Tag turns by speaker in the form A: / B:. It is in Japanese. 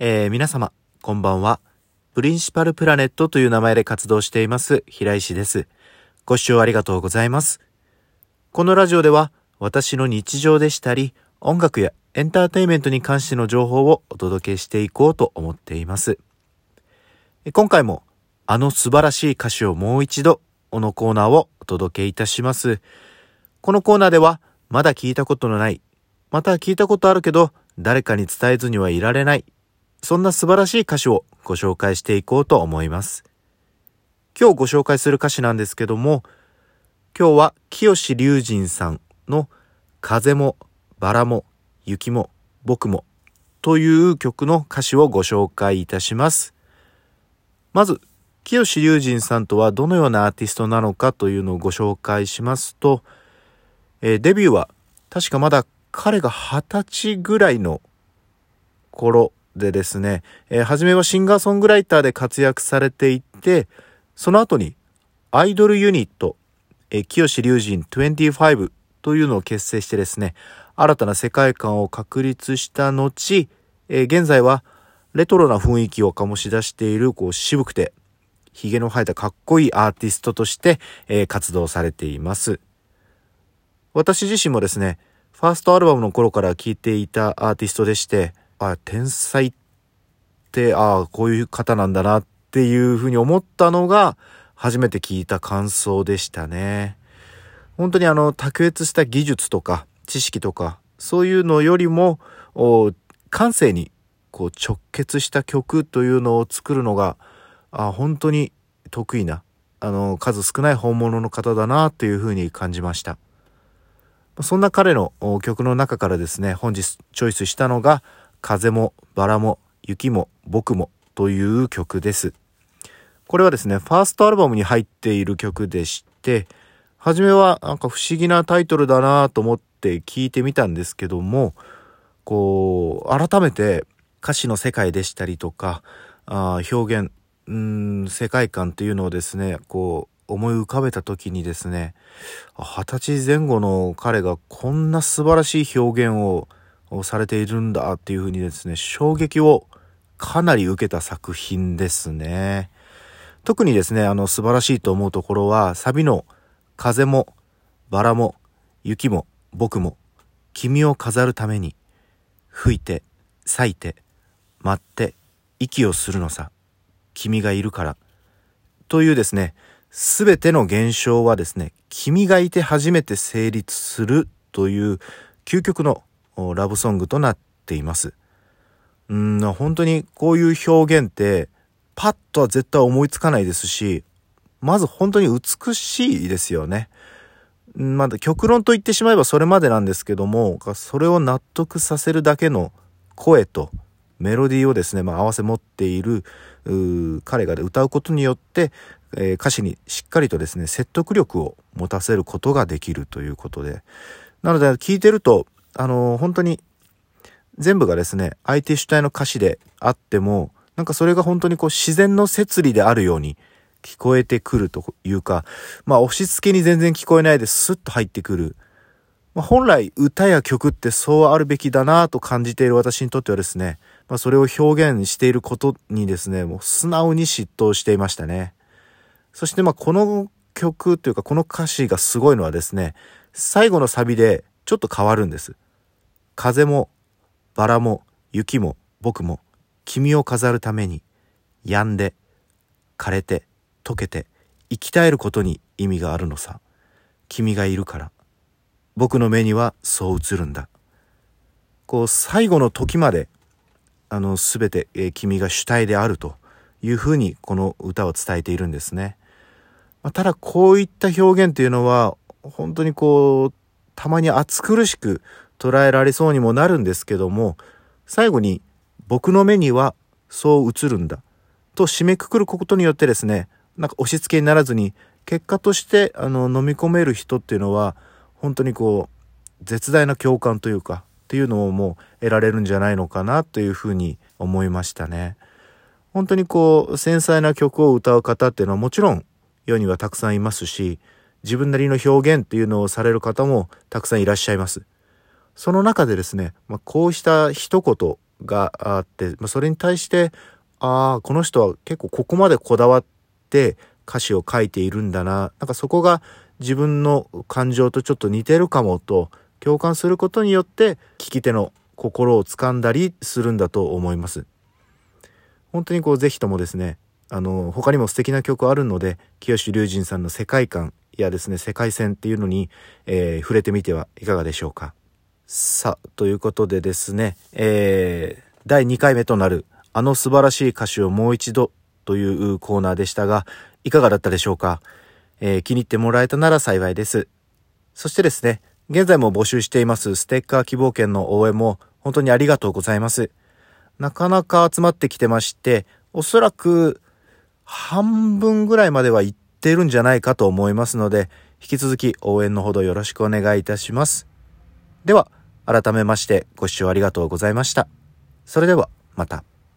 A: えー、皆様、こんばんは。プリンシパルプラネットという名前で活動しています、平石です。ご視聴ありがとうございます。このラジオでは、私の日常でしたり、音楽やエンターテインメントに関しての情報をお届けしていこうと思っています。今回も、あの素晴らしい歌詞をもう一度、このコーナーをお届けいたします。このコーナーでは、まだ聞いたことのない、また聞いたことあるけど、誰かに伝えずにはいられないそんな素晴らしい歌詞をご紹介していこうと思います。今日ご紹介する歌詞なんですけども、今日は清志隆人さんの風もバラも雪も僕もという曲の歌詞をご紹介いたします。まず、清志隆人さんとはどのようなアーティストなのかというのをご紹介しますと、え、デビューは確かまだ彼が二十歳ぐらいの頃でですね、えー、初めはシンガーソングライターで活躍されていて、その後にアイドルユニット、えー、清志隆人25というのを結成してですね、新たな世界観を確立した後、えー、現在はレトロな雰囲気を醸し出している、こう渋くて、髭の生えたかっこいいアーティストとして、えー、活動されています。私自身もですね、ファーストアルバムの頃から聴いていたアーティストでして、あ、天才って、ああ、こういう方なんだなっていうふうに思ったのが、初めて聞いた感想でしたね。本当にあの、卓越した技術とか、知識とか、そういうのよりも、感性にこう直結した曲というのを作るのが、あ本当に得意な、あの、数少ない本物の方だなというふうに感じました。そんな彼の曲の中からですね、本日チョイスしたのが、風もバラも雪も僕もという曲です。これはですね、ファーストアルバムに入っている曲でして、初めはなんか不思議なタイトルだなと思って聞いてみたんですけども、こう、改めて歌詞の世界でしたりとか、あ表現、うん、世界観というのをですね、こう、思い浮かべた時にですね、二十歳前後の彼がこんな素晴らしい表現ををされているんだっていうふうにですね、衝撃をかなり受けた作品ですね。特にですね、あの素晴らしいと思うところは、サビの風もバラも雪も僕も君を飾るために吹いて咲いて待って息をするのさ。君がいるから。というですね、すべての現象はですね、君がいて初めて成立するという究極のラブソングとなっています。うん、本当にこういう表現って、パッとは絶対思いつかないですし、まず本当に美しいですよね。まだ極論と言ってしまえばそれまでなんですけども、それを納得させるだけの声とメロディーをですね、まあ、合わせ持っている彼が歌うことによって、えー、歌詞にしっかりとですね、説得力を持たせることができるということで。なので、聞いてると、あの、本当に全部がですね、相手主体の歌詞であっても、なんかそれが本当にこう自然の摂理であるように聞こえてくるというか、まあ押し付けに全然聞こえないでスッと入ってくる。まあ、本来歌や曲ってそうあるべきだなと感じている私にとってはですね、まあそれを表現していることにですね、もう素直に嫉妬していましたね。そしてまあこの曲というかこの歌詞がすごいのはですね、最後のサビでちょっと変わるんです。風もバラも雪も僕も君を飾るために止んで枯れて溶けて生き絶えることに意味があるのさ。君がいるから。僕の目にはそう映るんだ。こう最後の時まであの全て、えー、君が主体であるというふうにこの歌を伝えているんですね、まあ、ただこういった表現というのは本当にこうたまに暑苦しく捉えられそうにもなるんですけども最後に僕の目にはそう映るんだと締めくくることによってですねなんか押し付けにならずに結果としてあの飲み込める人っていうのは本当にこう絶大な共感というかっていうのをもう得られるんじゃないのかなというふうに思いましたね。本当にこう繊細な曲を歌う方っていうのはもちろん世にはたくさんいますし自分なりの表現っていうのをされる方もたくさんいらっしゃいます。その中でですね、まあ、こうした一言があって、まあ、それに対してああこの人は結構ここまでこだわって歌詞を書いているんだななんかそこが自分の感情とちょっと似てるかもと共感することによって聞き手の心を掴んだりするんだと思います。本当にこうぜひともですねあの他にも素敵な曲あるので清志隆人さんの世界観やですね世界線っていうのに、えー、触れてみてはいかがでしょうか。さあということでですね、えー、第2回目となるあの素晴らしい歌詞をもう一度というコーナーでしたがいかがだったでしょうか、えー、気に入ってもらえたなら幸いです。そしてですね現在も募集していますステッカー希望券の応援も本当にありがとうございます。なかなか集まってきてまして、おそらく半分ぐらいまではいってるんじゃないかと思いますので、引き続き応援のほどよろしくお願いいたします。では、改めましてご視聴ありがとうございました。それでは、また。